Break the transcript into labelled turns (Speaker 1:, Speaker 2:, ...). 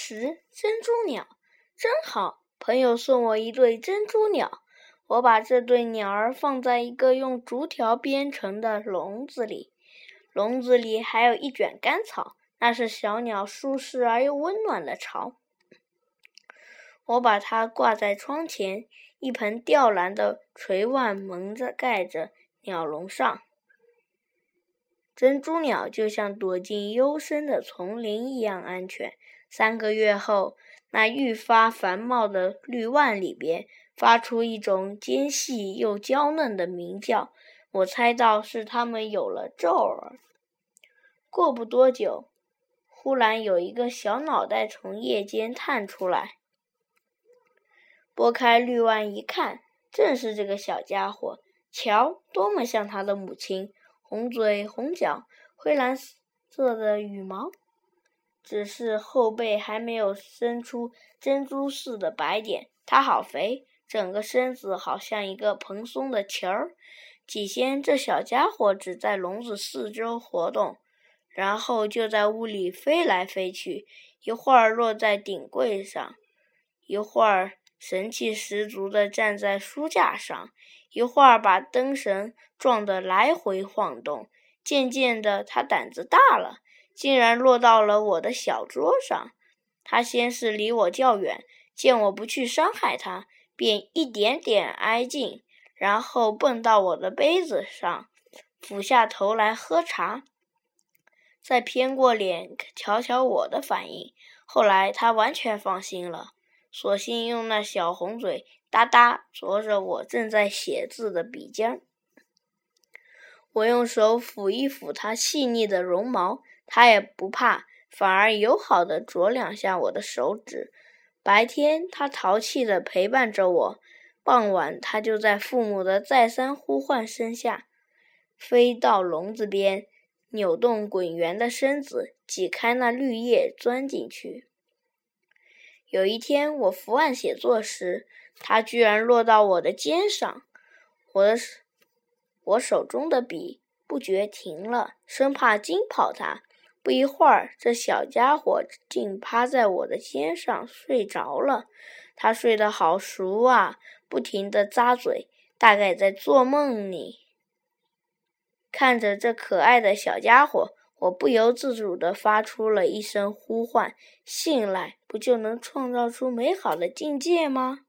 Speaker 1: 十珍珠鸟，真好！朋友送我一对珍珠鸟，我把这对鸟儿放在一个用竹条编成的笼子里，笼子里还有一卷干草，那是小鸟舒适而又温暖的巢。我把它挂在窗前，一盆吊兰的垂蔓蒙着盖着鸟笼上。珍珠鸟就像躲进幽深的丛林一样安全。三个月后，那愈发繁茂的绿蔓里边发出一种尖细又娇嫩的鸣叫，我猜到是它们有了皱儿。过不多久，忽然有一个小脑袋从叶间探出来。拨开绿蔓一看，正是这个小家伙。瞧，多么像他的母亲！红嘴红脚，灰蓝色的羽毛，只是后背还没有生出珍珠似的白点。它好肥，整个身子好像一个蓬松的球儿。起先，这小家伙只在笼子四周活动，然后就在屋里飞来飞去，一会儿落在顶柜上，一会儿。神气十足地站在书架上，一会儿把灯绳撞得来回晃动。渐渐的，他胆子大了，竟然落到了我的小桌上。他先是离我较远，见我不去伤害他，便一点点挨近，然后蹦到我的杯子上，俯下头来喝茶，再偏过脸瞧瞧我的反应。后来，他完全放心了。索性用那小红嘴哒哒啄着我正在写字的笔尖，我用手抚一抚它细腻的绒毛，它也不怕，反而友好地啄两下我的手指。白天它淘气地陪伴着我，傍晚它就在父母的再三呼唤声下，飞到笼子边，扭动滚圆的身子，挤开那绿叶钻进去。有一天，我伏案写作时，它居然落到我的肩上。我的，我手中的笔不觉停了，生怕惊跑它。不一会儿，这小家伙竟趴在我的肩上睡着了。他睡得好熟啊，不停地咂嘴，大概在做梦呢。看着这可爱的小家伙。我不由自主地发出了一声呼唤：“醒来，不就能创造出美好的境界吗？”